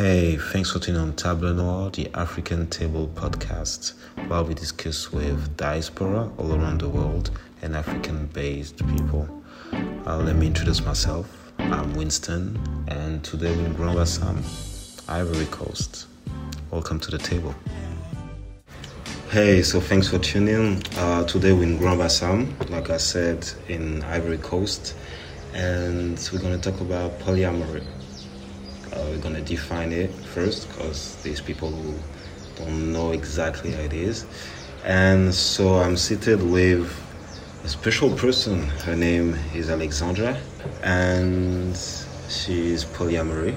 Hey, thanks for tuning on Table Noir, the African Table podcast, where we discuss with diaspora all around the world and African based people. Uh, let me introduce myself. I'm Winston, and today we're in Grand Bassam, Ivory Coast. Welcome to the table. Hey, so thanks for tuning. Uh, today we're in Grand Bassam, like I said, in Ivory Coast, and we're going to talk about polyamory. Uh, we're going to define it first because there's people who don't know exactly how it is. And so I'm seated with a special person. Her name is Alexandra, and she's polyamory.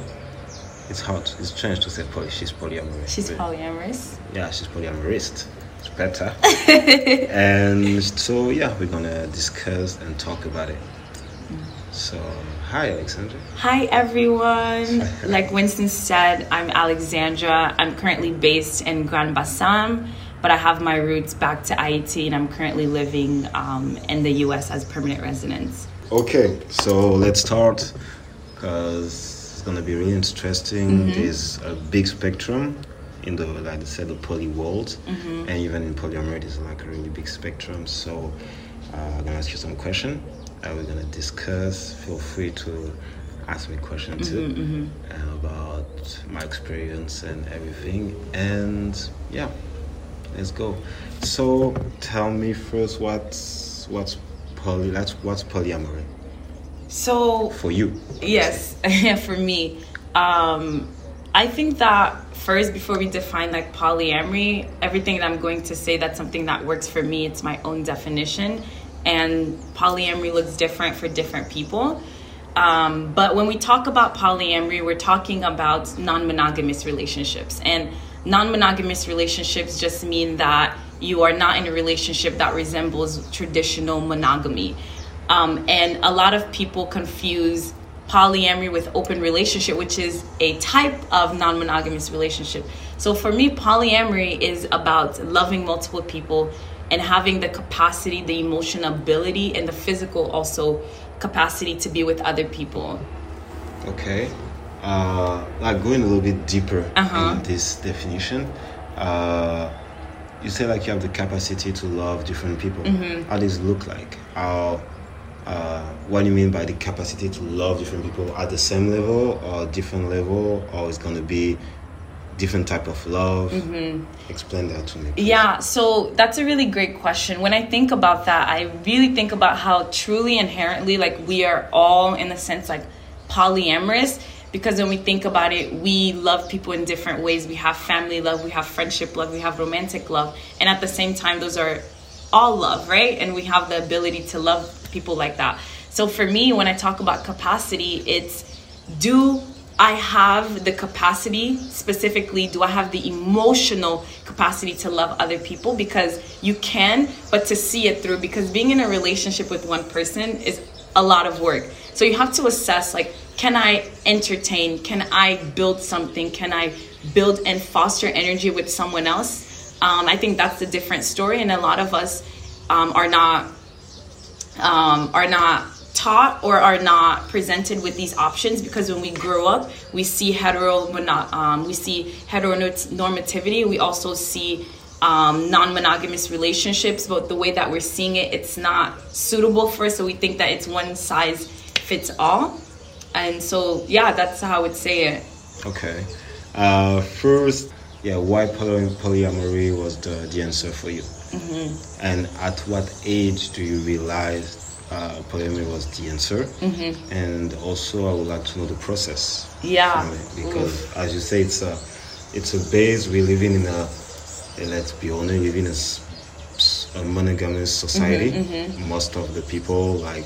It's hard. It's strange to say poly. She's polyamorous. She's polyamorous. Yeah, she's polyamorous. It's better. and so yeah, we're gonna discuss and talk about it. So hi, Alexandra. Hi, everyone. like Winston said, I'm Alexandra. I'm currently based in Grand Bassam, but I have my roots back to Haiti, and I'm currently living um, in the U.S. as permanent residence. Okay, so let's start because it's gonna be really interesting. There's a big spectrum in the, like I said, the poly world, and even in polyamory, there's like a really big spectrum. So uh, I'm gonna ask you some questions. Uh, we're gonna discuss. Feel free to ask me questions too uh, about my experience and everything. And yeah, let's go. So tell me first, what's what's poly? That's what's polyamory So for you? Yes, for me. Um, I think that first, before we define like polyamory, everything that I'm going to say, that's something that works for me. It's my own definition. And polyamory looks different for different people. Um, but when we talk about polyamory, we're talking about non monogamous relationships. And non monogamous relationships just mean that you are not in a relationship that resembles traditional monogamy. Um, and a lot of people confuse polyamory with open relationship, which is a type of non monogamous relationship. So for me, polyamory is about loving multiple people and having the capacity, the emotional ability, and the physical also capacity to be with other people. Okay. Uh, like going a little bit deeper Uh-huh. in this definition. Uh, you say like you have the capacity to love different people. Mm-hmm. How does it look like? How? Uh, what do you mean by the capacity to love different people at the same level or different level, or it's gonna be different type of love? Explain that to me. please. Mm-hmm. Yeah, so that's a really great question. When I think about that, I really think about how truly inherently, like, we are all, in a sense, like polyamorous. Because when we think about it, we love people in different ways. We have family love, we have friendship love, we have romantic love. And at the same time, those are all love, right? And we have the ability to love people like that. So for me, when I talk about capacity, it's do I have the capacity, specifically, do I have the emotional capacity to love other people? Because you can, but to see it through, because being in a relationship with one person is a lot of work. So you have to assess like, can I entertain? Can I build something? Can I build and foster energy with someone else? Um, I think that's a different story, and a lot of us um, are not um, are not taught or are not presented with these options because when we grow up, we see hetero um, we see heteronormativity. We also see um, non-monogamous relationships, but the way that we're seeing it, it's not suitable for us. So we think that it's one size fits all, and so yeah, that's how I would say it. Okay. Uh, first, yeah, why poly- polyamory was the, the answer for you? Mm-hmm. And at what age do you realize uh, polyamory was the answer? Mm-hmm. And also, I would like to know the process. Yeah. because as you say, it's a it's a base. We're living in a, let's be honest, we live in a, a monogamous society. Mm-hmm, Most of the people, like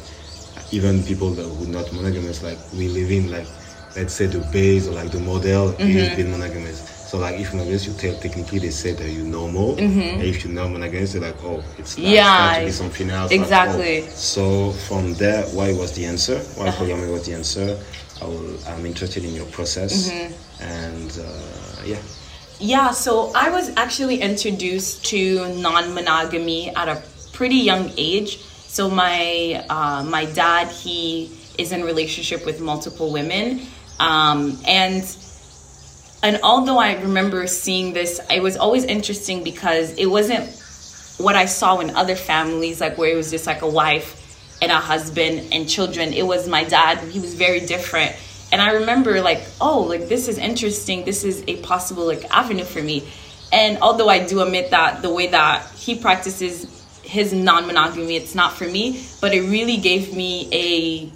even people that were not monogamous, like we live in like let's say the base or like the model Mm-hmm. is being monogamous. So like if you're against you tell technically they say that you're normal, and if you're not monogamous, they're like oh it's Mm-hmm. Yeah, it's to be something else. like, exactly. oh. So from there, why was the answer? Why polyamory was the answer? I will, I'm interested in your process, Mm-hmm. and uh, yeah. Yeah, so I was actually introduced to non-monogamy at a pretty young age. So my uh, my dad, he is in relationship with multiple women, um, and and although I remember seeing this, it was always interesting because it wasn't what I saw in other families, like where it was just like a wife and a husband and children. It was my dad. He was very different. And I remember like, oh, like this is interesting. This is a possible like avenue for me. And although I do admit that the way that he practices his non-monogamy, it's not for me, but it really gave me a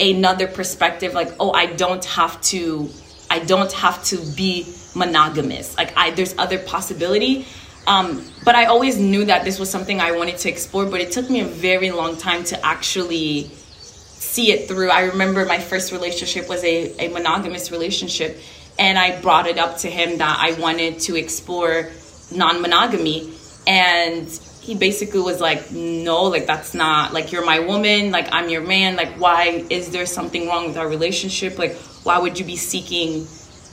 another perspective like, oh, I don't have to I don't have to be monogamous. Like I there's other possibility. Um, but I always knew that this was something I wanted to explore, but it took me a very long time to actually see it through. I remember my first relationship was a, a monogamous relationship, and I brought it up to him that I wanted to explore non monogamy. And he basically was like, No, like that's not like you're my woman, like I'm your man, like why is there something wrong with our relationship? Like, why would you be seeking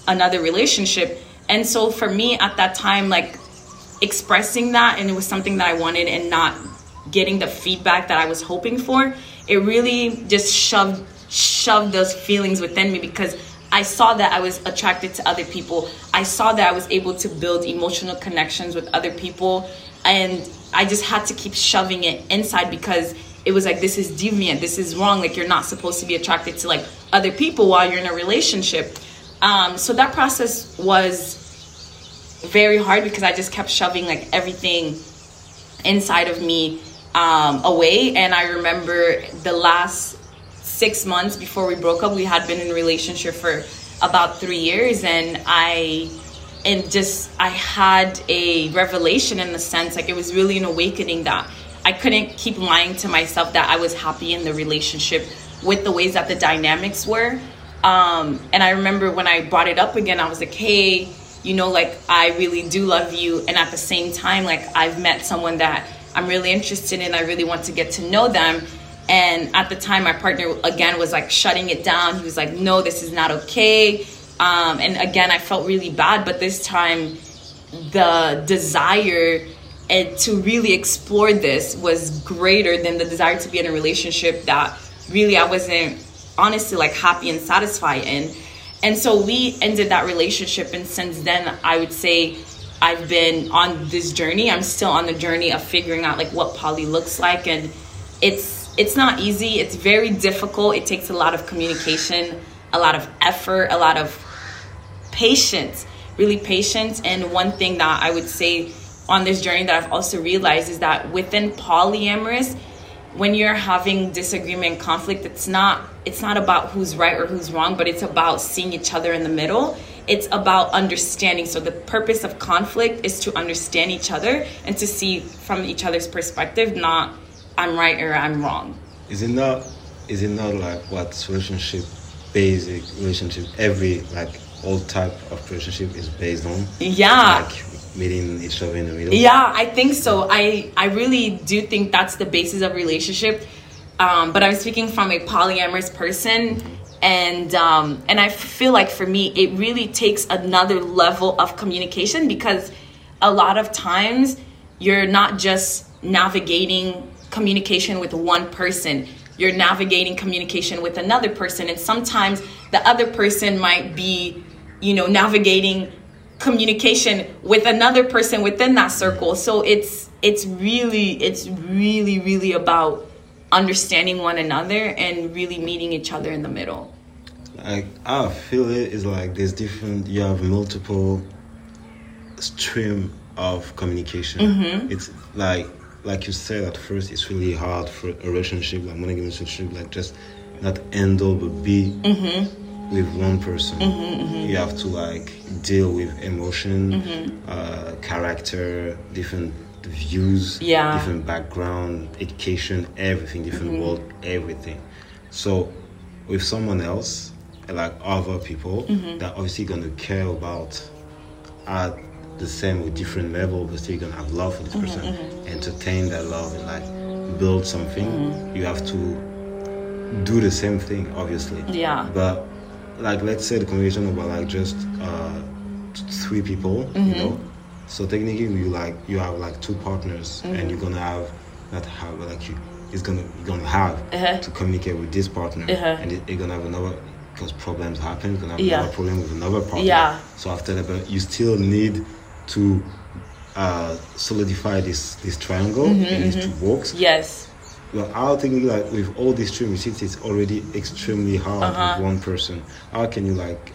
another relationship? And so for me at that time, like expressing that and it was something that I wanted and not getting the feedback that I was hoping for, it really just shoved shoved those feelings within me because I saw that I was attracted to other people. I saw that I was able to build emotional connections with other people and I just had to keep shoving it inside because it was like this is deviant, this is wrong, like you're not supposed to be attracted to like other people while you're in a relationship. Um, so that process was very hard because I just kept shoving like everything inside of me um, away. And I remember the last six months before we broke up, we had been in a relationship for about three years, and I and just I had a revelation in the sense like it was really an awakening that I couldn't keep lying to myself that I was happy in the relationship with the ways that the dynamics were. Um, and I remember when I brought it up again, I was like, hey, you know, like I really do love you. And at the same time, like I've met someone that I'm really interested in, I really want to get to know them. And at the time, my partner again was like shutting it down. He was like, no, this is not okay. Um, and again, I felt really bad, but this time, the desire and to really explore this was greater than the desire to be in a relationship that really I wasn't honestly like happy and satisfied in. And so we ended that relationship and since then I would say I've been on this journey. I'm still on the journey of figuring out like what poly looks like and it's it's not easy. It's very difficult. It takes a lot of communication, a lot of effort, a lot of patience, really patience. And one thing that I would say on this journey that I've also realized is that within polyamorous, when you're having disagreement and conflict it's not it's not about who's right or who's wrong but it's about seeing each other in the middle. It's about understanding. So the purpose of conflict is to understand each other and to see from each other's perspective not i'm right or i'm wrong. Is it not is it not like what relationship basic relationship every like all type of relationship is based on yeah. like meeting each other in the middle. Yeah i think so. I i really do think that's the basis of relationship. Um, but i'm speaking from a polyamorous person and um, and i feel like for me it really takes another level of communication because a lot of times you're not just navigating communication with one person. You're navigating communication with another person and sometimes the other person might be you know navigating communication with another person within that circle so it's it's really it's really really about understanding one another and really meeting each other in the middle like i feel it is like there's different you have multiple stream of communication Mm-hmm. it's like like you said at first it's really hard for a relationship like monogamous relationship like just not handle but be Mm-hmm. With one person you have to like deal with emotion Mm-hmm. uh, character different views Yeah. different background education everything different Mm-hmm. world everything so with someone else like other people Mm-hmm. that obviously gonna care about at the same or different level but still you're gonna have love for this Mm-hmm, person entertain that love and like build something Mm-hmm. you have to do the same thing obviously Yeah. but like let's say the conversation about like just uh three people Mm-hmm. you know so technically you like you have like two partners Mm-hmm. and you're gonna have not have like you it's gonna you're gonna have Uh-huh. to communicate with this partner Uh-huh. and it- you're gonna have another because problems happen. You're gonna have Yeah. another problem with another partner. Yeah. So after that, but you still need to uh, solidify this this triangle. Mm-hmm, It needs to Well, I think like with all these three receipts, it's already extremely hard Uh-huh. with one person. How can you like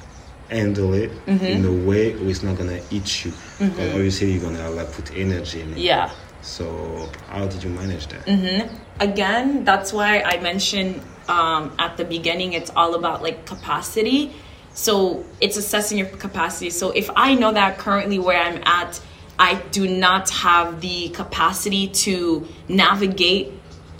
handle it Mm-hmm. in a way where it's not gonna eat you? Because obviously you're gonna like put energy in it. Yeah. So how did you manage that? Mm-hmm. again that's why i mentioned um, at the beginning it's all about like capacity so it's assessing your capacity so if i know that currently where i'm at i do not have the capacity to navigate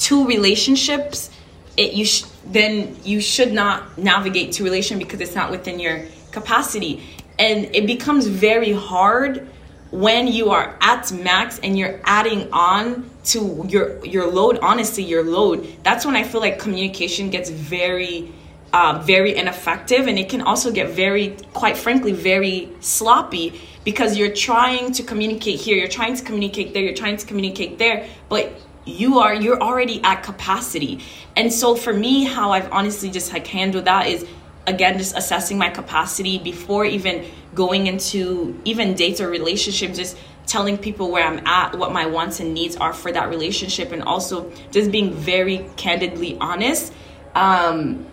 two relationships it you sh- then you should not navigate two relation because it's not within your capacity. And it becomes very hard when you are at max and you're adding on to your your load honestly your load. That's when i feel like communication gets very uh, very ineffective and it can also get very quite frankly very sloppy because you're trying to communicate here you're trying to communicate there you're trying to communicate there but you are you're already at capacity. And so for me how i've honestly just like handled that is again just assessing my capacity before even going into even dates or relationships just telling people where i'm at what my wants and needs are for that relationship and also just being very candidly honest. Um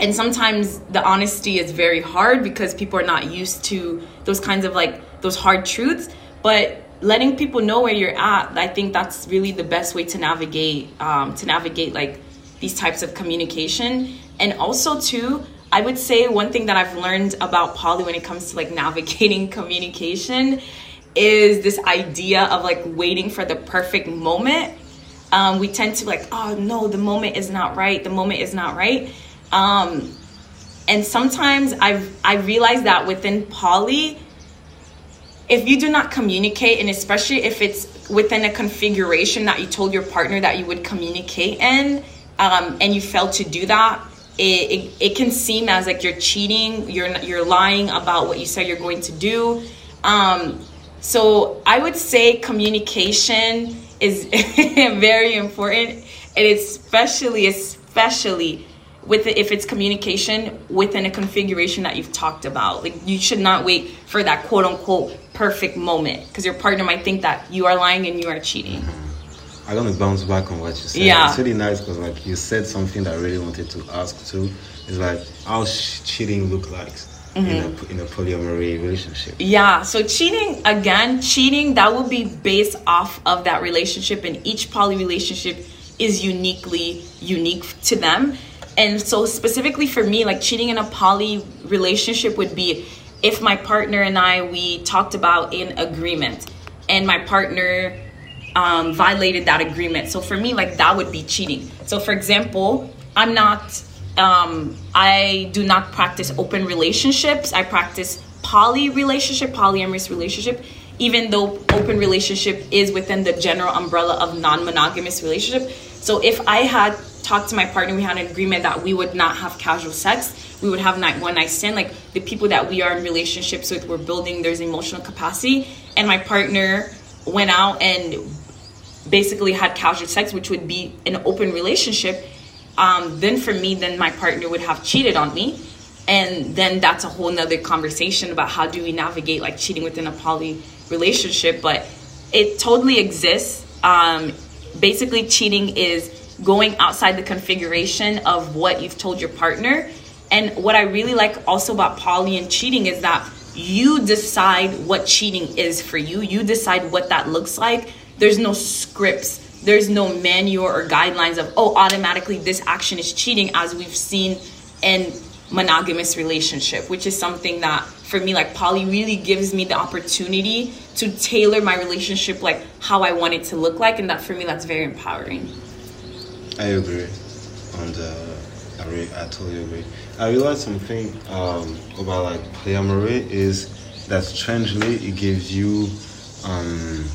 and sometimes the honesty is very hard because people are not used to those kinds of like those hard truths but letting people know where you're at i think that's really the best way to navigate um, to navigate like these types of communication. And also too i would say one thing that i've learned about poly when it comes to like navigating communication is this idea of like waiting for the perfect moment. Um, we tend to like oh no the moment is not right the moment is not right. Um, and sometimes I've I realized that within poly, if you do not communicate, and especially if it's within a configuration that you told your partner that you would communicate in, um, and you fail to do that, it, it, it can seem as like you're cheating, you're you're lying about what you said you're going to do. Um, so I would say communication is very important, and especially especially with it, if it's communication within a configuration that you've talked about. Like you should not wait for that quote unquote perfect moment because your partner might think that you are lying and you are cheating. I'm gonna bounce back on what you said. Yeah. It's really nice because like you said something that I really wanted to ask too. It's like how cheating look like in Mm-hmm. a in a polyamory relationship. Yeah, so cheating again, cheating that will be based off of that relationship, and each poly relationship is uniquely unique to them. And so, specifically for me, like cheating in a poly relationship would be if my partner and I we talked about in agreement, and my partner um, violated that agreement. So for me, like that would be cheating. So for example, I'm not, um, I do not practice open relationships. I practice poly relationship, polyamorous relationship. Even though open relationship is within the general umbrella of non-monogamous relationship. So if I had talked to my partner, we had an agreement that we would not have casual sex. We would have night one night stand. Like the people that we are in relationships with, we're building. There's emotional capacity, and my partner went out and basically had casual sex, which would be an open relationship, um, then for me, then my partner would have cheated on me. And then that's a whole nother conversation about how do we navigate like cheating within a poly relationship. But it totally exists. Um, basically, cheating is going outside the configuration of what you've told your partner. And what I really like also about poly and cheating is that you decide what cheating is for you. You decide what that looks like. There's no scripts. There's no manual or guidelines of oh automatically this action is cheating as we've seen in monogamous relationship, which is something that for me like poly really gives me the opportunity to tailor my relationship like how I want it to look like and that for me that's very empowering. I agree, and uh, I really, I totally agree. I realized something um, about like polyamory is that strangely it gives you um,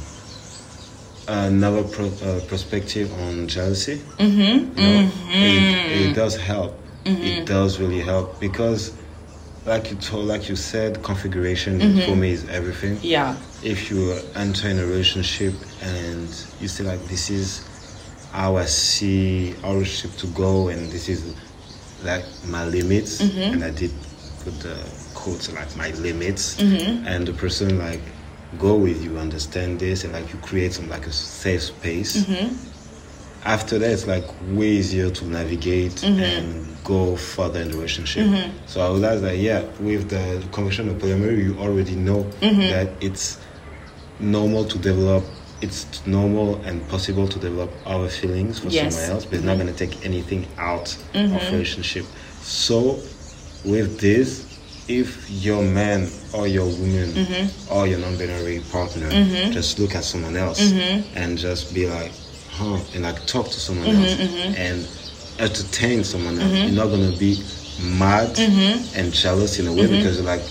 another pro- uh, perspective on jealousy. Mm-hmm. You know, it, it does help. It does really help because, like you told, like you said, configuration for me is everything Yeah. if you enter in a relationship and you say like this is how I see our relationship to go and this is like my limits, Mm-hmm. and I did put the quotes like my limits, Mm-hmm. and the person like go with you, understand this, and like you create some like a safe space. Mm-hmm. After that, it's like way easier to navigate Mm-hmm. and go further in the relationship. So I realized that yeah, with the convention of polyamory, you already know Mm-hmm. that it's normal to develop it's normal and possible to develop our feelings for Yes. Mm-hmm. someone else but it's not going to take anything out of relationship so with this if your man or your woman Mm-hmm. or your non-binary partner just look at someone else Mm-hmm. and just be like huh and like talk to someone Mm-hmm, else and entertain someone else you're not going to be mad Mm-hmm. and jealous in a way because you're like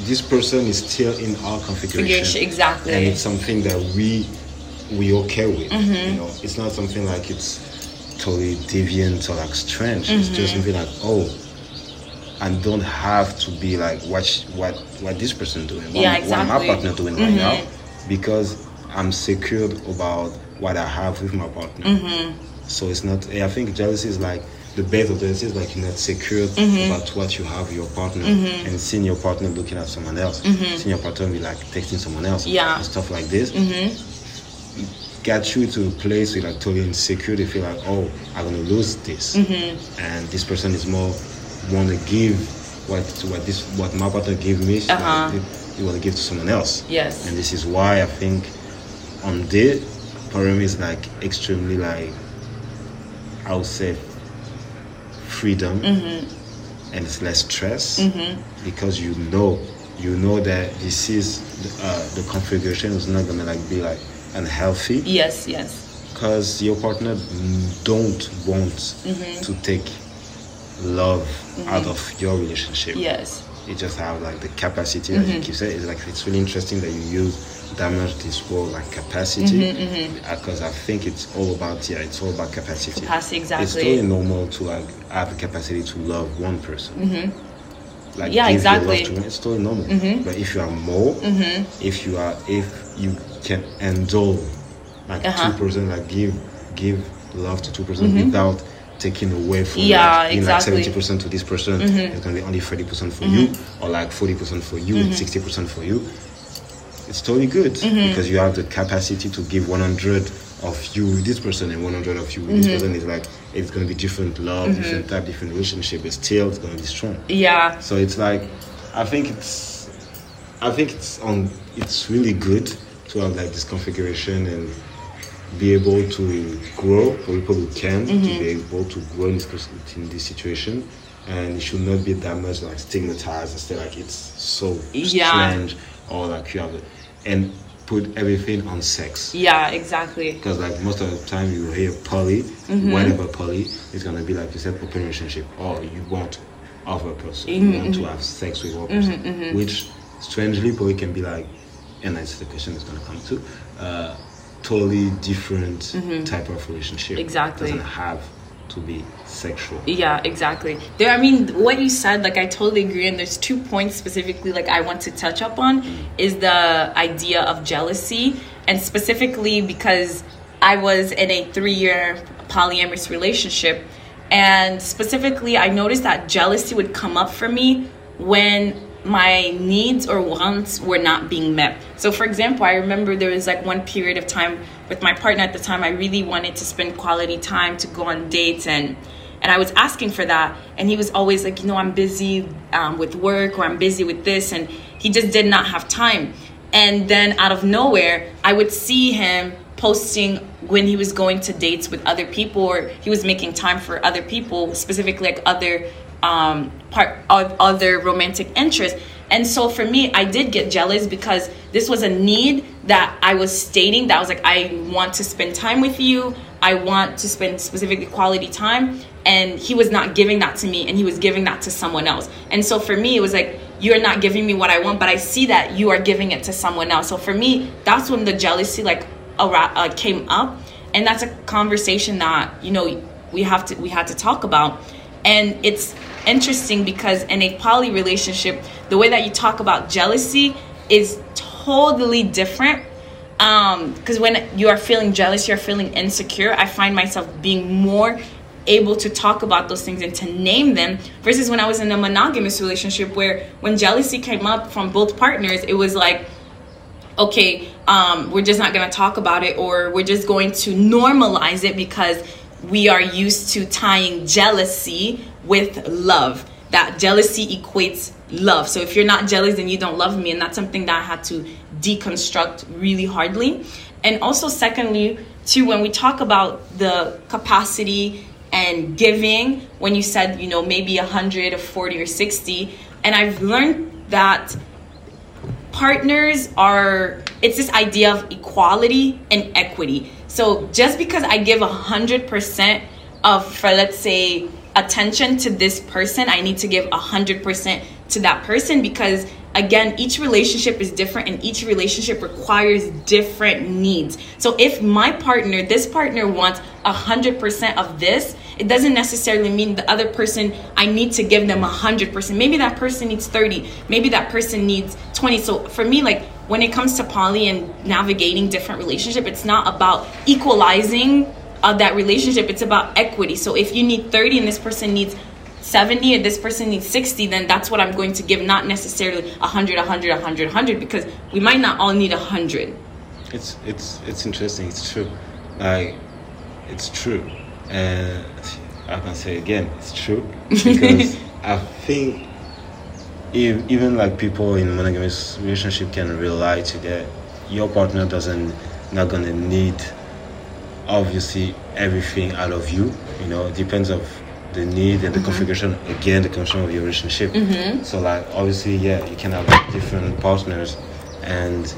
this person is still in our configuration exactly. and it's something that we we okay with Mm-hmm. you know it's not something like it's totally deviant or like strange it's Mm-hmm. just something like oh and don't have to be like what sh- what what this person doing what, Yeah, what my exactly. Mm-hmm. partner doing right now because I'm secured about what I have with my partner Mm-hmm. so it's not I think jealousy is like the base of jealousy is like you're not secure Mm-hmm. about what you have your partner and seeing your partner looking at someone else seeing your partner be like texting someone else Mm-hmm. Yeah. and stuff like this get you to a place where you're like totally insecure they feel like oh i'm gonna lose this Mm-hmm. and this person is more want to give what what this what my partner gave me Uh-huh. they want to give to someone else Yes. and this is why i think on this polyamory is like extremely like i would say freedom Mm-hmm. and it's less stress because you know you know that this is uh, the configuration is not gonna like be like unhealthy Yes, yes. because your partner don't want Mm-hmm. to take love out of your relationship Yes. you just have like the capacity as Mm-hmm. you keep saying it's like it's really interesting that you use much this word like capacity Mm-hmm, because i think it's all about yeah it's all about capacity Capacity, exactly. it's totally normal to like have the capacity to love one person like Mm-hmm. Yeah, give exactly. love to it's totally normal but if you are more if you are if you can indulge like Uh-huh. Mm-hmm. two person like give give love to two person without taking away from Yeah, like, exactly. like 70% to this person it's gonna be only 30% for you or like 40% for you and 60% for you it's totally good mm-hmm. because you have the capacity to give 100 of you with this person and 100 of you with this mm-hmm. person. Is like it's going to be different love mm-hmm. different type different relationship but still it's going to be strong. Yeah. so it's like i think it's i think it's on it's really good to have like this configuration and be able to grow for people who can to be able to grow in this in this situation. And it should not be that much like stigmatized and say like it's so Yeah. strange or like you have and put everything on sex Yeah, exactly. because like most of the time you hear poly Mm-hmm. whatever poly it's gonna be like you said open relationship or you want other person Mm-hmm, you want to have sex with one person which strangely poly can be like and that's the question that's gonna come to uh, totally different type of relationship Mm-hmm. Exactly. doesn't have to be sexual Yeah, exactly. There, I mean, what you said, like, I totally agree. And there's two points specifically, like, I want to touch up on mm. is the idea of jealousy, and specifically because I was in a three-year polyamorous relationship, and specifically, I noticed that jealousy would come up for me when my needs or wants were not being met. So, for example, I remember there was like one period of time with my partner at the time, I really wanted to spend quality time to go on dates and and I was asking for that, and he was always like, you know, I'm busy um, with work or I'm busy with this, and he just did not have time. And then out of nowhere, I would see him posting when he was going to dates with other people or he was making time for other people, specifically like other um, part of other romantic interests. And so for me, I did get jealous because this was a need that I was stating that I was like, I want to spend time with you. I want to spend specifically quality time. And he was not giving that to me and he was giving that to someone else. And so for me, it was like, you're not giving me what I want, but I see that you are giving it to someone else. So for me, that's when the jealousy like uh, came up. And that's a conversation that, you know, we have to, we had to talk about. And it's interesting because in a poly relationship, the way that you talk about jealousy is totally different. Um, because when you are feeling jealous, you're feeling insecure. I find myself being more able to talk about those things and to name them versus when I was in a monogamous relationship where when jealousy came up from both partners, it was like, okay, um, we're just not going to talk about it or we're just going to normalize it because we are used to tying jealousy with love. That jealousy equates love. So if you're not jealous, then you don't love me. And that's something that I had to deconstruct really hardly. And also, secondly, too, when we talk about the capacity and giving, when you said, you know, maybe 100 or 40 or 60, and I've learned that partners are, it's this idea of equality and equity. So just because I give 100% of, for let's say, attention to this person, I need to give 100% to that person because again each relationship is different and each relationship requires different needs. So if my partner this partner wants 100% of this it doesn't necessarily mean the other person i need to give them 100% maybe that person needs 30 maybe that person needs 20 so for me like when it comes to poly and navigating different relationship it's not about equalizing uh, that relationship it's about equity. So if you need 30 and this person needs 70 and this person needs 60 then that's what i'm going to give not necessarily 100 100 100 100 because we might not all need 100 it's it's it's interesting it's true. Like it's true. And i can say again it's true. Because i think if, even like people in monogamous relationship can rely to that your partner doesn't not gonna need obviously everything out of you you know it depends of the need and the mm-hmm. configuration again the configuration of your relationship mm-hmm. so like obviously yeah you can have different partners and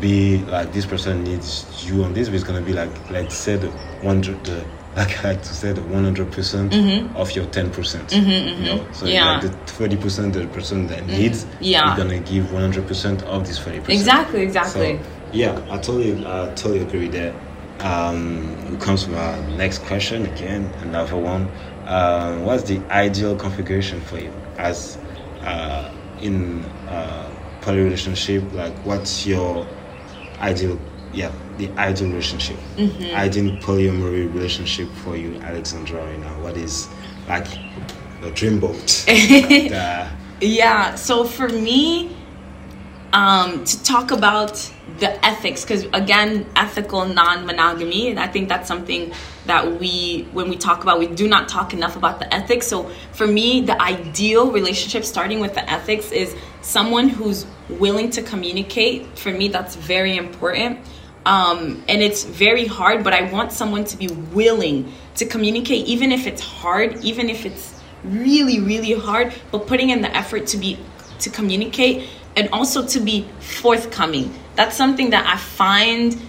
be like this person needs you on this but it's gonna be like like said one the like I like to say the 100 percent mm-hmm. of your 10 percent mm-hmm, mm-hmm. you know so yeah. like the 30 percent the person that mm-hmm. needs yeah you're gonna give 100 percent of this 30 percent exactly exactly so, yeah I totally I totally agree with that um, it comes from our next question again another one. Uh, what's the ideal configuration for you as uh, in uh, poly relationship? Like what's your ideal yeah the ideal relationship? Mm-hmm. ideal polyamory relationship for you alexandra right now what is like the dream boat? Yeah so for me um, to talk about the ethics because again ethical non-monogamy and i think that's something that we when we talk about we do not talk enough about the ethics. So for me the ideal relationship starting with the ethics is someone who's willing to communicate. For me that's very important. Um, and it's very hard but i want someone to be willing to communicate even if it's hard even if it's really really hard but putting in the effort to be to communicate and also to be forthcoming. That's something that I find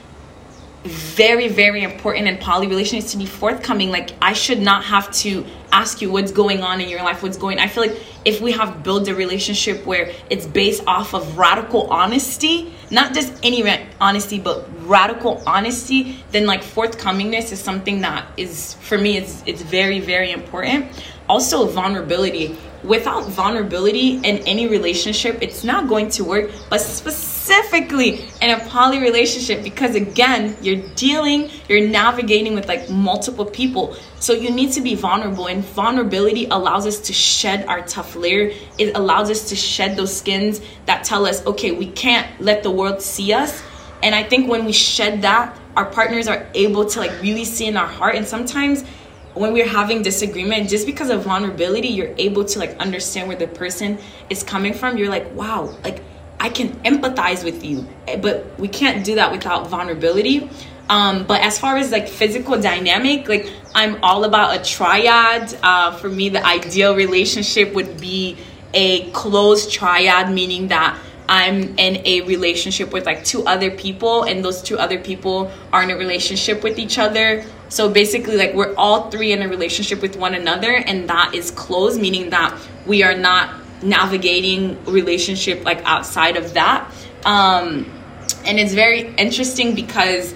very very important in poly relationships to be forthcoming like i should not have to ask you what's going on in your life what's going i feel like if we have built a relationship where it's based off of radical honesty not just any honesty but radical honesty then like forthcomingness is something that is for me it's it's very very important also vulnerability without vulnerability in any relationship, it's not going to work, but specifically in a poly relationship, because again, you're dealing, you're navigating with like multiple people. So you need to be vulnerable, and vulnerability allows us to shed our tough layer. It allows us to shed those skins that tell us, okay, we can't let the world see us. And I think when we shed that, our partners are able to like really see in our heart. And sometimes when we're having disagreement just because of vulnerability you're able to like understand where the person is coming from you're like wow like i can empathize with you eh, but we can't do that without vulnerability um, but as far as like physical dynamic like i'm all about a triad uh, for me the ideal relationship would be a closed triad meaning that I'm in a relationship with like two other people, and those two other people are in a relationship with each other. So basically, like we're all three in a relationship with one another, and that is closed, meaning that we are not navigating relationship like outside of that. Um, and it's very interesting because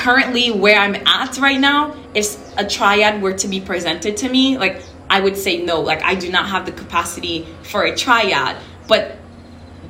currently where I'm at right now, if a triad were to be presented to me, like I would say no, like I do not have the capacity for a triad. But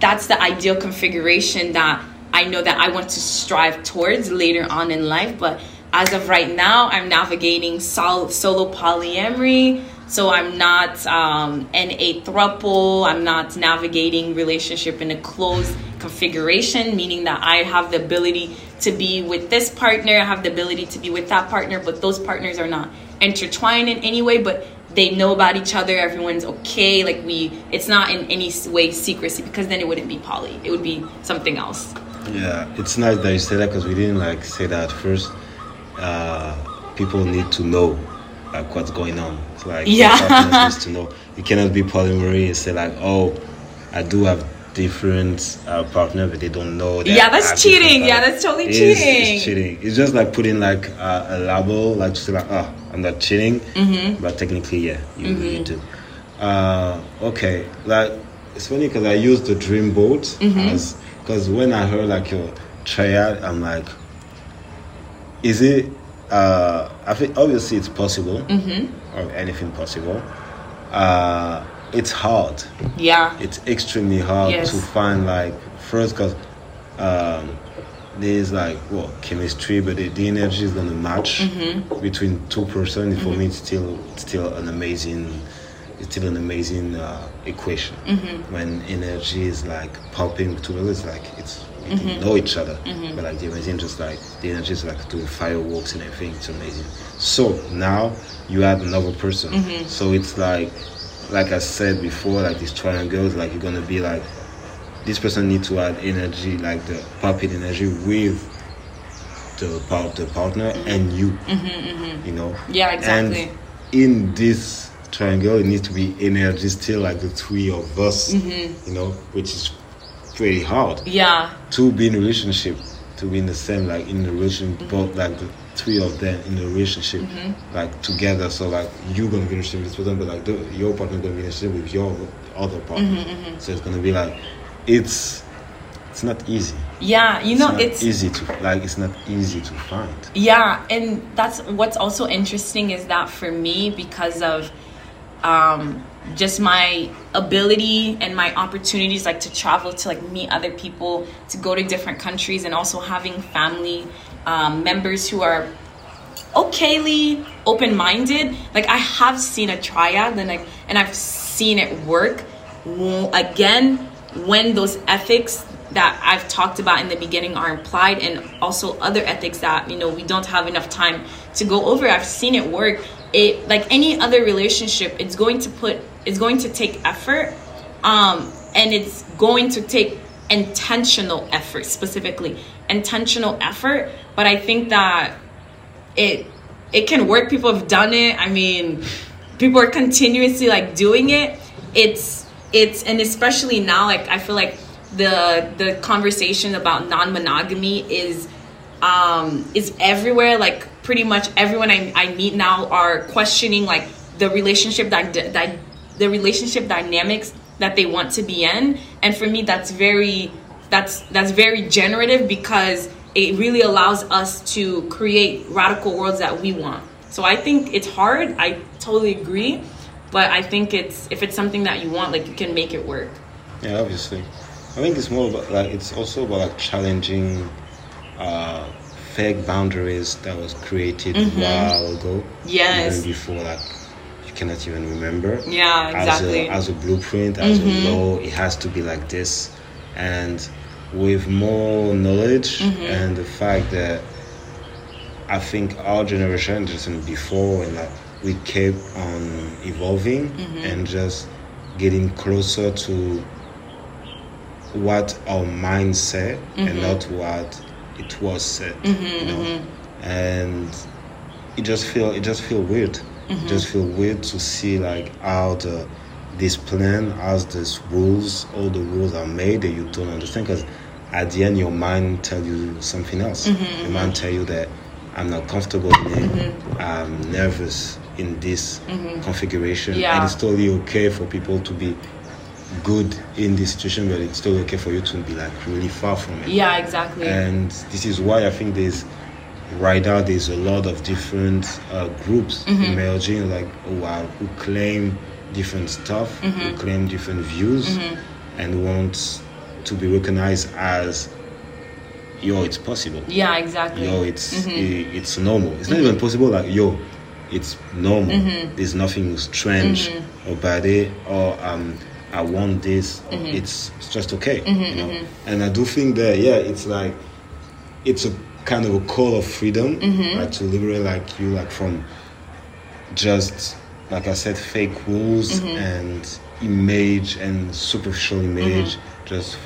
that's the ideal configuration that I know that I want to strive towards later on in life. But as of right now, I'm navigating sol- solo polyamory. So I'm not um, an a thruple. I'm not navigating relationship in a closed configuration, meaning that I have the ability to be with this partner, I have the ability to be with that partner, but those partners are not intertwined in any way. But they know about each other. Everyone's okay. Like we, it's not in any way secrecy because then it wouldn't be poly. It would be something else. Yeah, it's nice that you say that because we didn't like say that first. Uh, people need to know like what's going on. It's like yeah, needs to know. You cannot be polyamory and say like, oh, I do have different uh, partner, but they don't know. That yeah, that's cheating. Yeah, that's totally it's, cheating. It's cheating. It's just like putting like uh, a label, like to say like, oh, I'm not cheating, mm-hmm. but technically, yeah, you, mm-hmm. you do. Uh, okay, like it's funny because I use the dream boat mm-hmm. as because when I heard like your triad, I'm like, is it? Uh, I think obviously it's possible, mm-hmm. or anything possible. Uh, it's hard. Yeah. It's extremely hard yes. to find like first because um, there's like well chemistry, but the, the energy is gonna match mm-hmm. between two person. Mm-hmm. For me, it's still it's still an amazing it's still an amazing uh, equation. Mm-hmm. When energy is like popping together, it's like it's we Mm-hmm. know each other, Mhm. but like the amazing just like the energy is like doing fireworks and everything. It's amazing. So now you add another person, Mhm. so it's like like I said before, like these triangles, like you're gonna be like this person need to add energy, like the popping energy with the part the partner and you, Mm-hmm, you know. Yeah, exactly. And in this triangle, it needs to be energy still like the three of us, Mm-hmm. you know, which is pretty hard yeah. to be in a relationship, to be in the same like in the relationship, Mm-hmm. both like the three of them in a relationship, like together. So like you're gonna be in a relationship with this person, but like the, your partner gonna be in a relationship with your other partner. Mm-hmm, So it's gonna be like it's it's not easy. Yeah, you know, not it's easy to like it's not easy to find. Yeah, and that's what's also interesting is that for me, because of um, just my ability and my opportunities, like to travel to like meet other people, to go to different countries, and also having family um, members who are okayly open-minded. Like I have seen a triad, and like, and I've seen it work. Again, when those ethics that I've talked about in the beginning are implied, and also other ethics that you know we don't have enough time to go over. I've seen it work. It like any other relationship, it's going to put, it's going to take effort, um, and it's going to take intentional effort specifically intentional effort. But I think that it it can work. People have done it. I mean, people are continuously like doing it. It's it's and especially now, like I feel like the the conversation about non-monogamy is um is everywhere like pretty much everyone I, I meet now are questioning like the relationship that that the relationship dynamics that they want to be in. And for me that's very that's that's very generative because it really allows us to create radical worlds that we want. So i think it's hard. I totally agree. But i think it's if it's something that you want like you can make it work. Yeah, obviously. I think it's more about like it's also about like challenging uh, fake boundaries that was created a while ago. Yes. Even before like cannot even remember. yeah exactly As a, as a blueprint, as a mm-hmm. law, it has to be like this. And with more knowledge mm-hmm. and the fact that I think our generation, just in before, and like we kept on evolving mm-hmm. and just getting closer to what our mind said and not what it was said. you know? And it just feel it just feel weird. It just feel weird to see like how the this plan, how these rules, all the rules are made that you don't understand because at the end your mind tell you something else. Mm-hmm, your mind mm-hmm. tell you that I'm not comfortable in it. I'm nervous in this configuration, Yeah. and it's totally okay for people to be good in this situation, but it's totally okay for you to be like really far from it. yeah exactly And this is why I think there's right now there's a lot of different uh, groups mm-hmm. emerging, like oh wow, who claim different stuff, who mm-hmm. claim different views, mm-hmm. and want to be recognized as yo, it's possible. Yeah, exactly. Yo, it's i- it's normal. It's not even possible. Like yo, it's normal. There's nothing strange about it, or um, I want this. It's, it's just okay. You know. And I do think that yeah, it's like it's a kind of a call of freedom, mm-hmm. like to liberate like you like from just like I said, fake rules mm-hmm. and image and superficial image, mm-hmm. just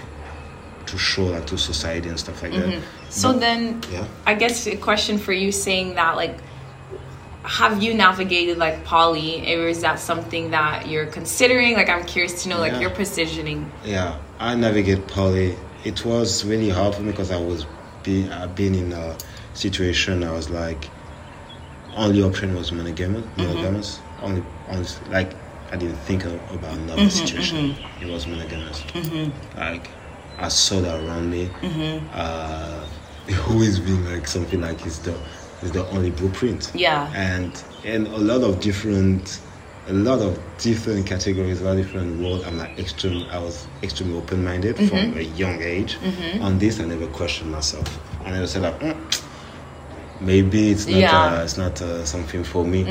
to show like to society and stuff like that. So But- then, yeah. I guess a question for you saying that, like, have you navigated like poly, or is that something that you're considering? Like, I'm curious to know, like, Yeah. your positioning. Yeah, I navigate poly. It was really hard for me because I was be I've been in a situation I was like only option was monogamous mm-hmm. monogamous. Only only like I didn't think about another mm-hmm, situation. Mm-hmm. It was monogamous. Like I saw that around me. Uh, it always been like something like it's the it's the only blueprint Yeah. and in a lot of different a lot of different categories a lot of different roles i'm like extreme i was extremely open-minded Mm-hmm. from a young age. On this i never questioned myself. I never said like "Mm, maybe it's not Yeah. Mm-hmm. uh, it's not uh, something for me.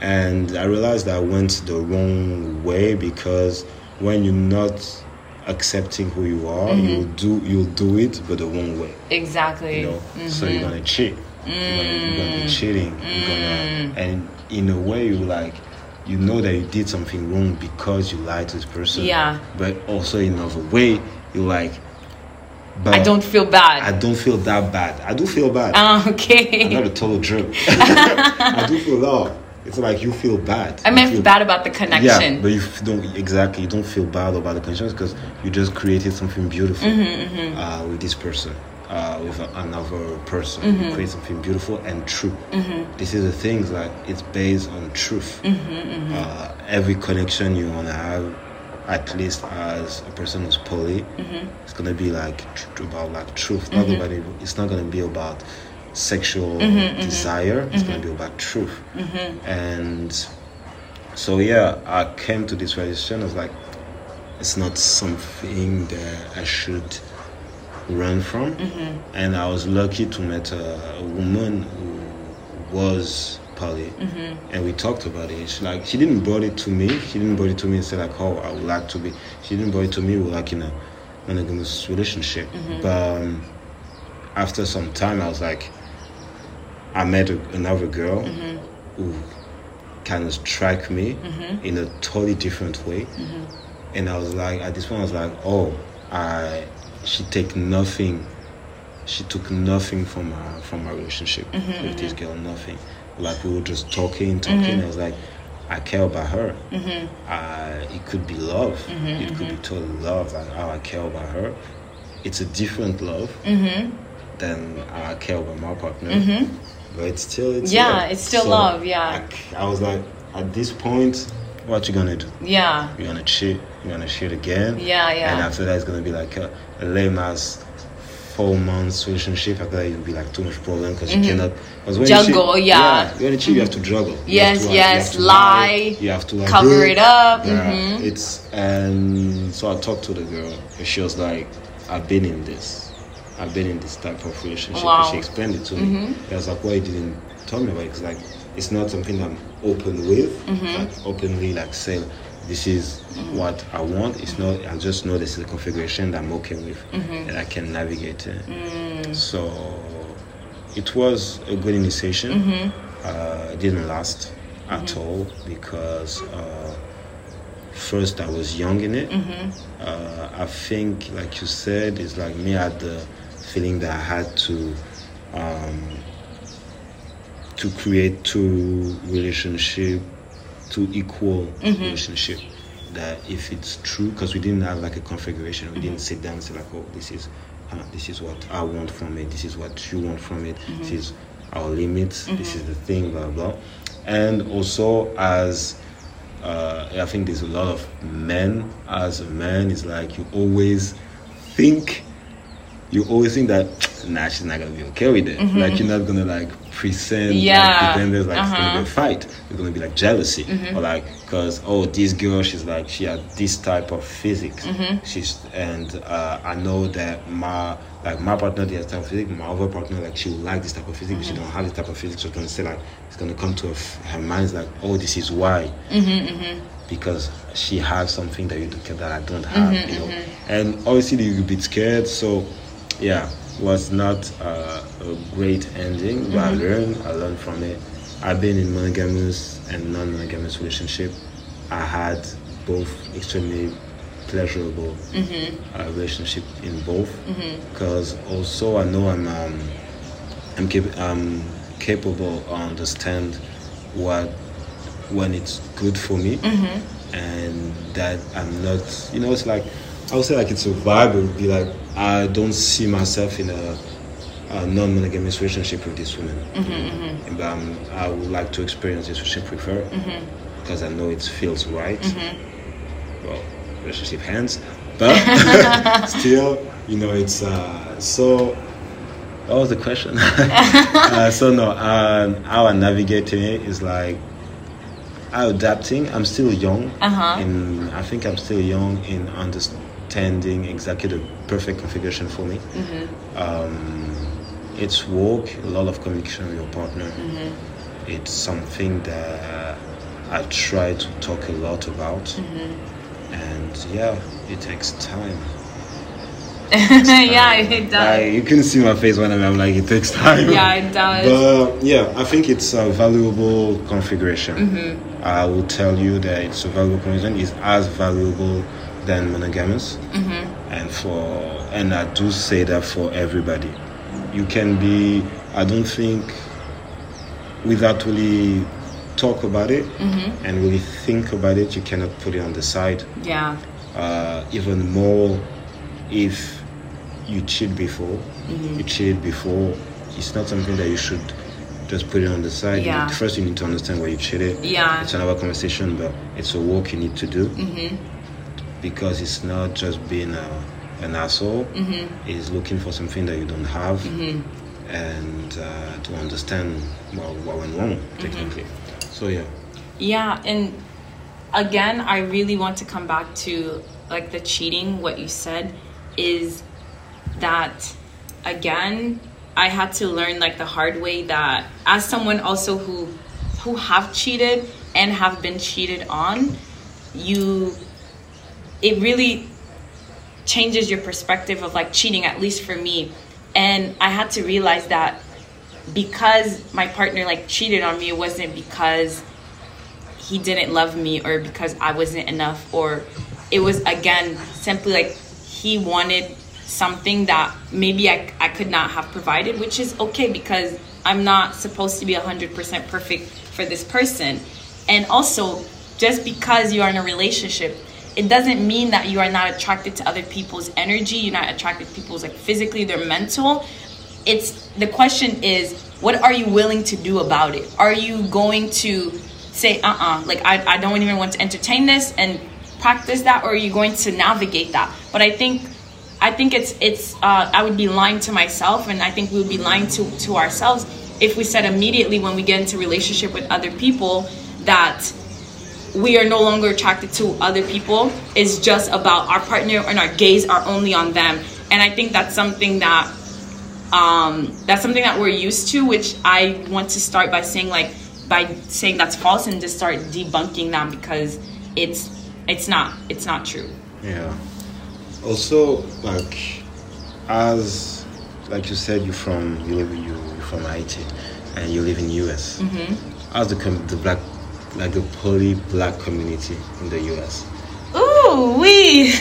And i realized that i went the wrong way because when you're not accepting who you are Mm-hmm. you'll do you'll do it but the wrong way. Exactly. you know? So you're gonna cheat. You're, gonna, you're gonna be cheating. You're gonna and in a way you like you know that you did something wrong because you lied to this person Yeah. but also in another way you're like but I don't feel bad. I don't feel that bad I do feel bad Okay. I'm not a total jerk I do feel love it's like you feel bad I meant feel- bad about the connection. yeah, but you don't exactly. You don't feel bad about the connection because you just created something beautiful Mm-hmm, Uh, with this person, uh, with a, another person. Mm-hmm. You create something beautiful and true. This is the things like it's based on truth. Mm-hmm, Uh, every connection you wanna have, at least as a person who's poly, Mm-hmm. it's gonna be like tr- about like truth. Not about it, it's not gonna be about sexual Mm-hmm, desire. It's gonna be about truth. And so yeah, I came to this realization. I was like, it's not something that I should run from. Mm-hmm. And I was lucky to meet a, a woman who was poly, mm-hmm. and we talked about it. She like she didn't brought it to me. She didn't brought it to me and said like, oh, I would like to be. She didn't brought it to me. We're like in a monogamous relationship. Mm-hmm. But um, after some time, I was like, I met a, another girl who kind of struck me in a totally different way. And I was like, at this point, I was like, oh, I, she take nothing. She took nothing from our from our relationship mm-hmm, with this mm-hmm. girl, nothing. Like we were just talking, talking. Mm-hmm. I was like, I care about her. Uh, it could be love. It could be total love. Like how I care about her. It's a different love than I care about my partner. But it's still, it's Yeah, love. it's still love, yeah. I was like, at this point, what you gonna do? yeah. You're gonna cheat. You're gonna cheat again. Yeah, yeah. And after that, it's gonna be like a, a lame ass four months relationship. After that, it would be like too much problem because you cannot. Cause when Mm-hmm. Juggle, you cheat, yeah. When you cheat, you have to juggle. You Yes, yes, You to lie, You have to like, cover it up, Yeah, mhm. it's and so I talked to the girl, and she was like, "I've been in this. I've been in this type of relationship." Wow. Mm-hmm. And she explained it to me. I was like, "Why you didn't tell me about it?" Cause like it's not something I'm open with, Mm-hmm. like openly like say this is what I want. It's not. I just know this is a configuration that I'm okay with, Mm-hmm. and I can navigate it. Mm. So it was a good initiation. Mm-hmm. Uh, it didn't last at all because uh, first I was young in it. Uh, I think, like you said, it's like me. I had the feeling that I had to um, to create two relationship, two equal relationship. That if it's true, because we didn't have like a configuration, we didn't sit down and say like, oh, this is uh, this is what I want from it. This is what you want from it. This is our limits. This is the thing, blah blah. And also as uh, I think there's a lot of men. As a man, it's like you always think you always think that nah, she's not gonna be okay with it. Mm-hmm. Like you're not gonna like present Yeah. like pretend like it's gonna Uh-huh. be a fight. It's gonna be like jealousy Mm-hmm. or like because oh this girl she's like she has this type of physics. Mm-hmm. She's and uh, I know that my like my partner has type of physics. My other partner like she will like this type of physics, but Mm-hmm. she don't have this type of physics. So it's gonna say like it's gonna come to her, her mind like oh this is why because she has something that you do that I don't have, you know. And obviously you're a bit scared, so yeah, was not uh, a great ending, but I learned, I learned from it. I've been in monogamous and non-monogamous relationship. I had both extremely pleasurable uh, relationship in both, because also I know I'm um, I'm, cap- I'm capable of understand what when it's good for me. And that I'm not you know it's like I would say like it's a vibe it would be like I don't see myself in a, a non-monogamous relationship with this woman but um, I would like to experience this relationship with her because I know it feels right well relationship hands but still you know it's uh, so what was the question? uh, so no, um, how I navigating it is like I'm adapting. I'm still young, Uh-huh. and I think I'm still young in understanding exactly the perfect configuration for me. Um, it's work, a lot of communication with your partner. It's something that I try to talk a lot about, and yeah, it takes time. yeah, it does. Like, you can see my face when I'm, I'm like, it takes time. Yeah, it does. But yeah, I think it's a valuable configuration. Mm-hmm. I will tell you that it's a valuable configuration. It's as valuable than monogamous, Mm-hmm. and for and I do say that for everybody. You can be. I don't think without really talk about it Mm-hmm. and really think about it, you cannot put it on the side yeah. uh, even more if you cheat before. Mm-hmm. You cheated before. It's not something that you should just put it on the side. You- Yeah. first, you need to understand why you cheated. Yeah. It's another conversation, but it's a work you need to do Mm-hmm. Because it's not just being a, an asshole. Mm-hmm. It's looking for something that you don't have and uh, to understand what, what went wrong, Mm-hmm. technically. So, yeah. Yeah, and again, I really want to come back to like the cheating. What you said is that again, I had to learn like the hard way that as someone also who who have cheated and have been cheated on, you it really changes your perspective of like cheating at least for me. And i had to realize that because my partner like cheated on me it wasn't because he didn't love me or because i wasn't enough or it was again simply like he wanted something that maybe I, I could not have provided which is okay because i'm not supposed to be 100% perfect for this person. And also just because you are in a relationship it doesn't mean that you are not attracted to other people's energy you're not attracted to people's like physically their mental. It's the question is what are you willing to do about it? Are you going to say uh-uh like i, I don't even want to entertain this and practice that or are you going to navigate that? But i think i think it's it's uh, i would be lying to myself and i think we would be lying to to ourselves if we said immediately when we get into relationship with other people that we are no longer attracted to other people it's just about our partner and our gaze are only on them and i think that's something that um, that's something that we're used to which i want to start by saying like by saying that's false and just start debunking that because it's it's not it's not true Yeah. Also, like, as like you said, you're from you live you you're from Haiti, and you live in US. Mm-hmm. How's the the black like the poly black community in the US? ooh we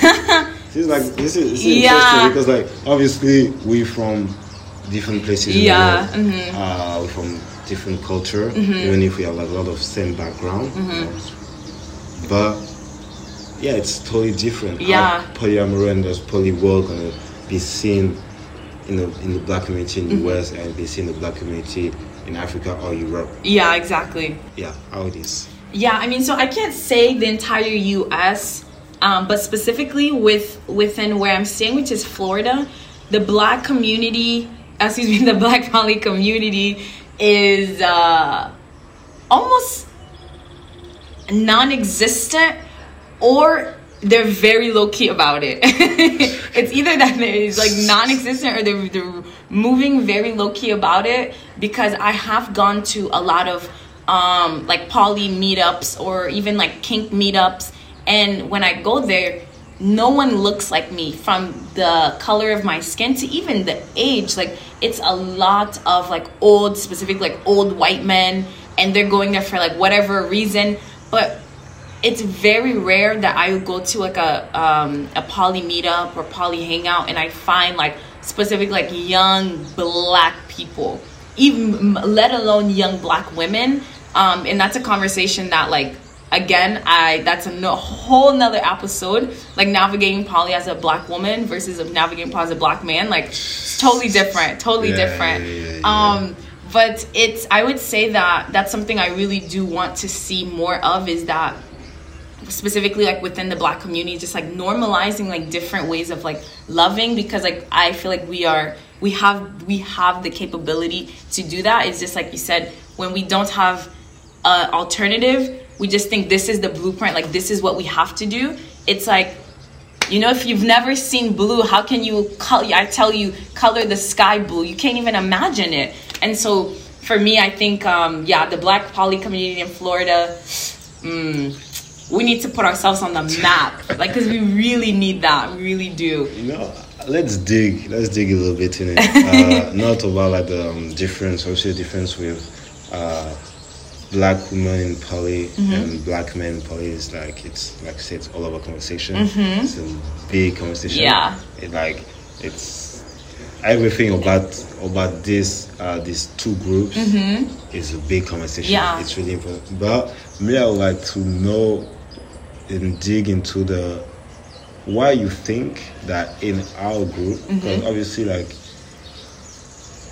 This is like this is, this is Yeah. interesting because like obviously we from different places. in the Yeah, world. mhm. Uh, from different culture, Mm-hmm. even if we have like a lot of same background. know. But yeah, it's totally different. Yeah. How polyamory and poly world gonna be seen in the in the black community in the Mm-hmm. West and be seen in the black community in Africa or Europe. yeah exactly Yeah, how it is. Yeah, I mean, so I can't say the entire U.S., um, but specifically with within where I'm staying, which is Florida, the black community, excuse me, the black poly community is uh, almost non-existent or they're very low key about it. it's either that it's like non-existent or they're, they're moving very low key about it because I have gone to a lot of um, like poly meetups or even like kink meetups, and when I go there, no one looks like me from the color of my skin to even the age. Like it's a lot of like old, specific like old white men, and they're going there for like whatever reason, but it's very rare that I would go to like a um, a poly meetup or poly hangout and I find like specific like young black people, even let alone young black women. Um, and that's a conversation that like again I that's a no, whole nother episode like navigating poly as a black woman versus navigating poly as a black man like it's totally different, totally yeah, different. Yeah, yeah, um, but it's I would say that that's something I really do want to see more of is that specifically like within the black community just like normalizing like different ways of like loving because like i feel like we are we have we have the capability to do that. It's just like you said when we don't have an alternative we just think this is the blueprint like this is what we have to do. It's like you know if you've never seen blue how can you color i tell you color the sky blue? You can't even imagine it. And so for me i think um yeah the black poly community in florida mm, we need to put ourselves on the map, like because we really need that. We really do. You know, let's dig. Let's dig a little bit in it. Uh, not about like the um, difference, also difference with uh, black women in poly mm-hmm. and black men in poly is like it's like I said, it's all about conversation. Mm-hmm. It's a big conversation. Yeah. It like it's everything about about this uh, these two groups mm-hmm. is a big conversation. Yeah. It's really important. But me, I would like to know and dig into the why you think that in our group because mm-hmm. obviously like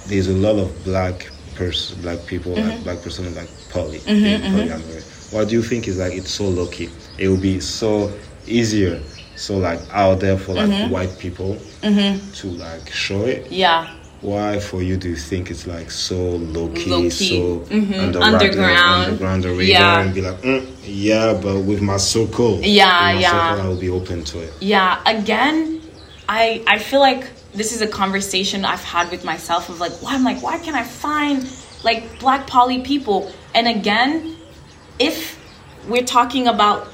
there's a lot of black person black people mm-hmm. like black person like poly mm-hmm, in mm-hmm. polyamory what do you think is like it's so lucky it will be so easier so like out there for like mm-hmm. white people to like show it yeah why for you do you think it's like so low key, low key. so mm-hmm. underground, underground the radar, yeah. and be like, mm, yeah, but with my circle, yeah, my yeah, circle, I will be open to it. Yeah, again, I I feel like this is a conversation I've had with myself of like, why I'm like, why can't I find like black poly people? And again, if we're talking about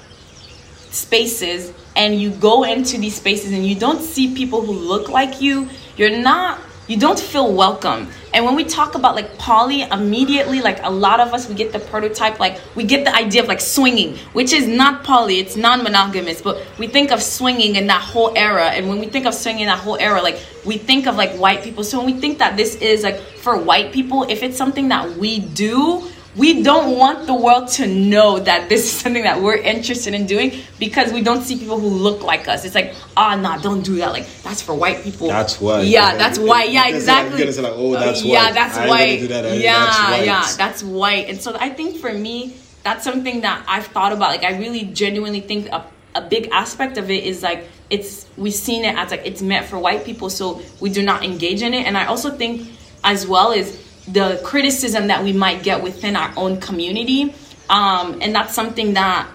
spaces and you go into these spaces and you don't see people who look like you, you're not you don't feel welcome. And when we talk about like poly, immediately, like a lot of us, we get the prototype, like we get the idea of like swinging, which is not poly, it's non monogamous, but we think of swinging in that whole era. And when we think of swinging in that whole era, like we think of like white people. So when we think that this is like for white people, if it's something that we do, we don't want the world to know that this is something that we're interested in doing because we don't see people who look like us. It's like, ah, oh, nah, don't do that. Like that's for white people. That's why. Yeah, that's why. Yeah, exactly. Like, like, oh, that's yeah, that's white. That. Yeah, that's white. yeah, that's white. And so I think for me, that's something that I've thought about. Like I really genuinely think a, a big aspect of it is like it's we've seen it as like it's meant for white people, so we do not engage in it. And I also think as well is the criticism that we might get within our own community. Um, and that's something that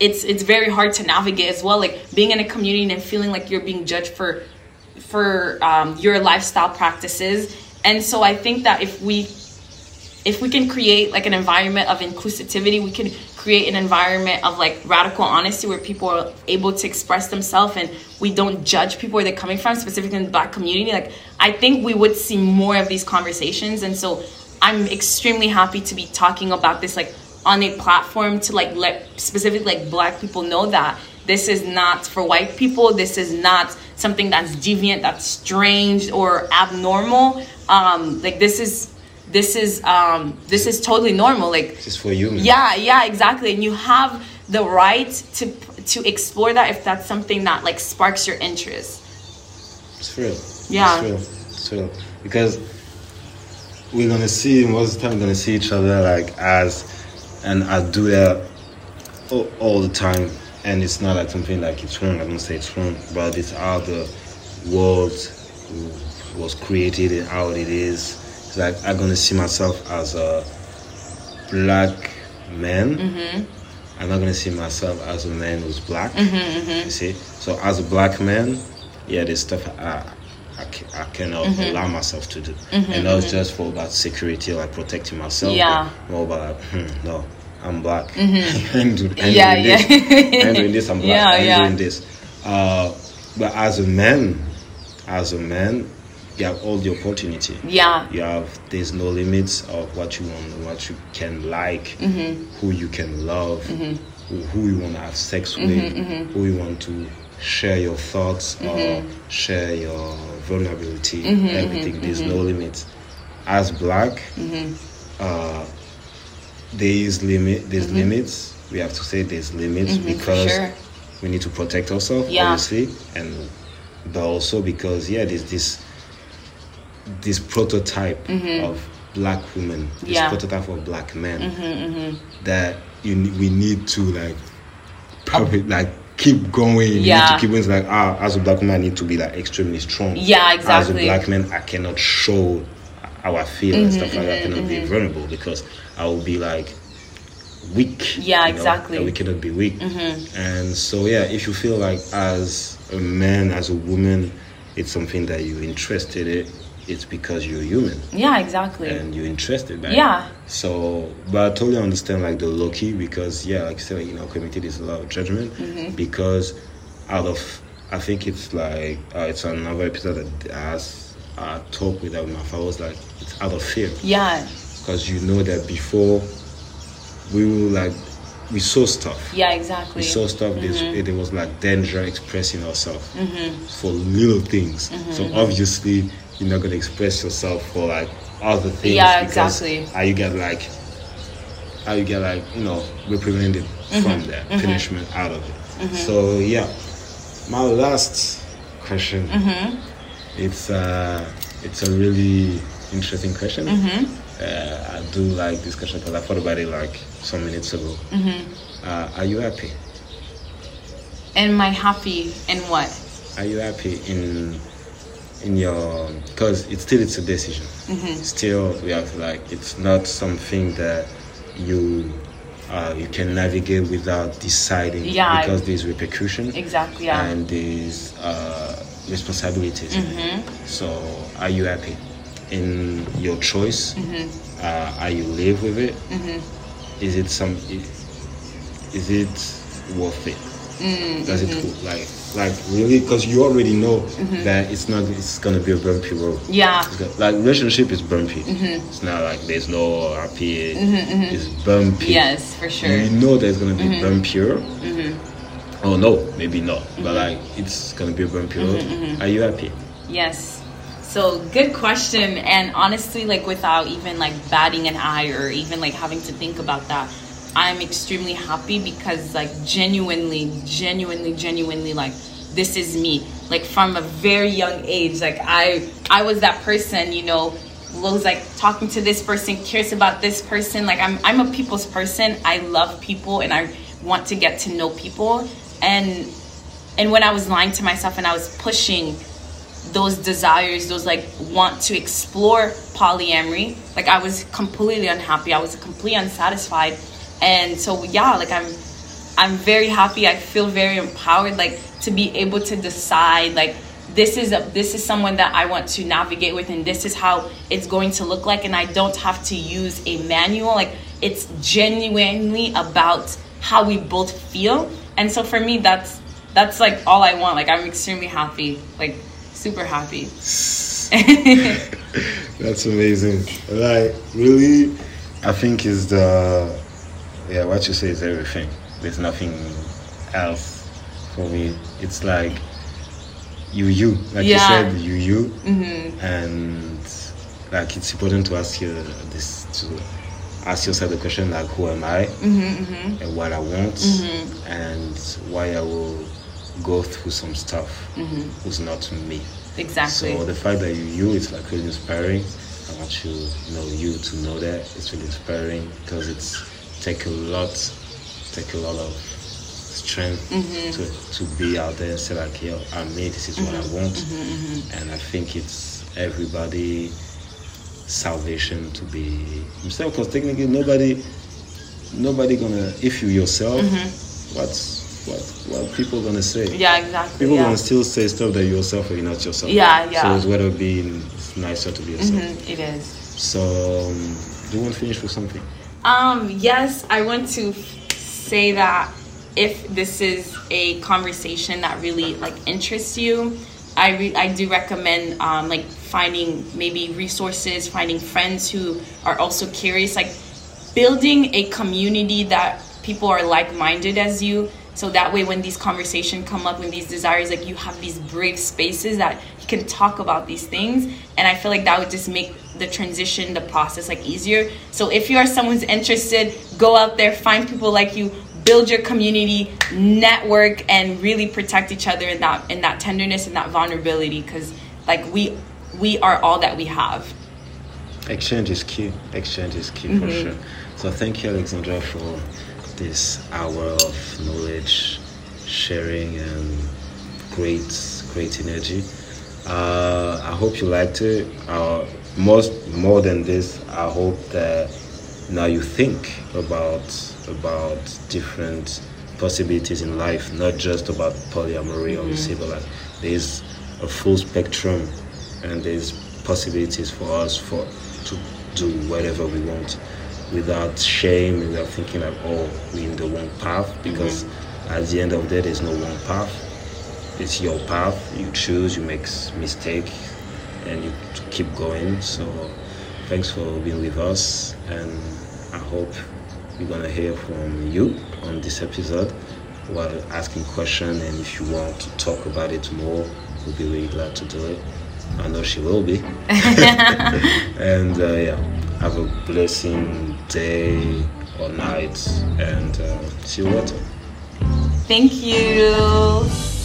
it's it's very hard to navigate as well. Like being in a community and feeling like you're being judged for for um, your lifestyle practices. And so i think that if we if we can create like an environment of inclusivity we can create an environment of like radical honesty where people are able to express themselves and we don't judge people where they're coming from specifically in the black community. Like i think we would see more of these conversations and so i'm extremely happy to be talking about this like on a platform to like let specifically like black people know that this is not for white people this is not something that's deviant that's strange or abnormal. Um like this is this is um this is totally normal like this is for you man. yeah yeah exactly. And you have the right to to explore that if that's something that like sparks your interest. It's real yeah. It's real it's real because we're gonna see most of the time we're gonna see each other like as and I do that all, all the time. And it's not like something like it's wrong. I don't say it's wrong. But it's how the world was created and how it is. Like I'm gonna see myself as a black man. Mm-hmm. I'm not gonna see myself as a man who's black. Mm-hmm, You see, so as a black man, yeah, there's stuff I I, I cannot Mm-hmm. allow myself to do, and not just for about security, like protecting myself. Yeah. more about like, hmm, no, I'm black. I ain't do- I ain't Mm-hmm. Yeah, doing yeah. this. I ain't doing this. I'm black. Yeah, I ain't yeah. doing this. Uh, but as a man, as a man, you have all the opportunity. Yeah. You have there's no limits of what you want, what you can like, Mm-hmm. who you can love, who, who you want to have sex with, Mm-hmm, who you want to share your thoughts or Mm-hmm. share your vulnerability, everything. There's no limits. As black, Mm-hmm. uh, there is limit. There's limits. We have to say there's limits because Mm-hmm. sure. we need to protect ourselves, Yeah. obviously, and but also because yeah, there's this this prototype of black women, this Mm-hmm. Yeah. Mm-hmm, prototype of black men that you we need to like probably like keep going. You need Yeah. to keep going. It's like ah, as a black woman, I need to be like extremely strong. Yeah, exactly. As a black man, I cannot show how I feel and stuff like that. I cannot be vulnerable because I will be like weak. Yeah, you know, exactly. we cannot be weak. And so, yeah, if you feel like as a man, as a woman, it's something that you're interested in, it's because you're human Yeah, exactly. and you're interested. Right? Yeah. So, but I totally understand like the low key because yeah, like I said, like, you know, community is a lot of judgment Mm-hmm. because out of I think it's like uh, it's another episode that has uh, talk with my followers like it's out of fear yeah. because you know that before we will like we saw stuff Yeah, exactly. we saw stuff Mm-hmm. there was like danger expressing ourselves for little things Mm-hmm. so obviously you're not going to express yourself for like other things Yeah, exactly. how you get like how you get like you know reprimanded Mm-hmm. from there punishment out of it so yeah my last question Mm-hmm. it's uh it's a really interesting question Mm-hmm. uh, i do like this question because i thought about it like some minutes ago Mm-hmm. uh, are you happy Am I happy in what? are you happy in in your because it's still it's a decision Mm-hmm. still we have like it's not something that you uh, you can navigate without deciding Yeah. because there's repercussion Exactly, yeah. and there's uh, responsibilities Mm-hmm. so are you happy in your choice Mm-hmm. uh, are you live with it is it some is it worth it Mm, does mm-hmm. it like like really? Because you already know that it's not it's gonna be a bumpy road. Yeah. Like relationship is bumpy. Mm-hmm. it's not like there's no happy. It's bumpy. Yes, for sure. you know there's gonna be Mm-hmm. bumpier. Oh no maybe not. But like it's gonna be a bumpy road. Mm-hmm, are you happy? Yes. So good question. And honestly, like without even like batting an eye or even like having to think about that, I'm extremely happy because like genuinely, genuinely, genuinely like this is me. Like from a very young age, like I I was that person, you know, was like talking to this person, curious about this person. Like I'm I'm a people's person. I love people and I want to get to know people. And and when I was lying to myself and I was pushing those desires, those like want to explore polyamory. Like I was completely unhappy. I was completely unsatisfied. And so yeah, like I'm I'm very happy. I feel very empowered like to be able to decide like this is a this is someone that I want to navigate with and this is how it's going to look like and I don't have to use a manual. Like it's genuinely about how we both feel. And so for me that's that's like all I want. Like I'm extremely happy. Like super happy. That's amazing. Like really, I think is the yeah what you say is everything. There's nothing else for me. It's like you you like you said you you mm-hmm. and like it's important to ask you this to ask yourself the question like who am I mm-hmm, mm-hmm. and what I want and why I will go through some stuff who's not me. Exactly. So the fact that you you it's like really inspiring. I want you know you to know that it's really inspiring because it's take a lot take a lot of strength mm-hmm. to, to be out there and say like, yo, I'm me. This is what I mm-hmm. want, mm-hmm, and I think it's everybody salvation to be himself because technically nobody nobody gonna if you yourself what's what what people gonna say Yeah, exactly. people yeah. gonna still say stuff that you're yourself or you're not yourself Yeah, yeah. so it's better being nicer to be yourself Mhm, it is. so um, do you want to finish with something Um, yes, I want to say that if this is a conversation that really like interests you, I re- I do recommend um, like finding maybe resources, finding friends who are also curious, like building a community that people are like-minded as you. So that way, when these conversations come up, when these desires, like you have these brave spaces that you can talk about these things, and I feel like that would just make the transition, the process, like easier. So if you are someone who's interested, go out there, find people like you, build your community, network, and really protect each other in that in that tenderness and that vulnerability, because like we we are all that we have. exchange is key. Exchange is key for mm-hmm. sure. So thank you alexandra for this hour of knowledge sharing and great great energy. Uh, i hope you liked it. Uh, most more than this i hope that now you think about about different possibilities in life not just about polyamory or civil life. There's a full spectrum and there's possibilities for us for to do whatever we want without shame without thinking like oh we're in the wrong path because at the end of the day there's no wrong path. It's your path. You choose you make mistake and you keep going. So thanks for being with us and i hope we're gonna hear from you on this episode. While asking question and if you want to talk about it more we'll be really glad to do it. I know she will be. And uh, yeah have a blessing day or night and uh, see you later Thank you.